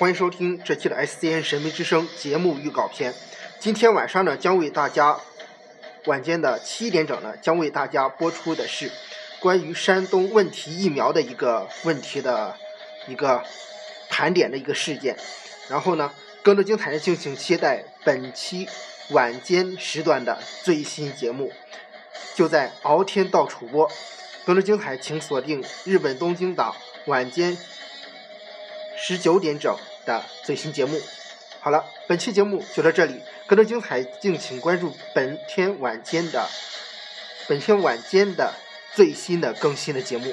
欢迎收听这期的 SCN 神秘之声节目预告片。今天晚上呢，将为大家晚间的七点整呢，将为大家播出的是关于山东问题疫苗的一个问题的一个盘点的一个事件。然后呢，更多精彩的敬请期待本期晚间时段的最新节目，就在敖天道主播。更多精彩，请锁定日本东京档晚间十九点整的最新节目。好了，本期节目就到这里，更多精彩敬请关注本天晚间的本天晚间的最新的更新的节目。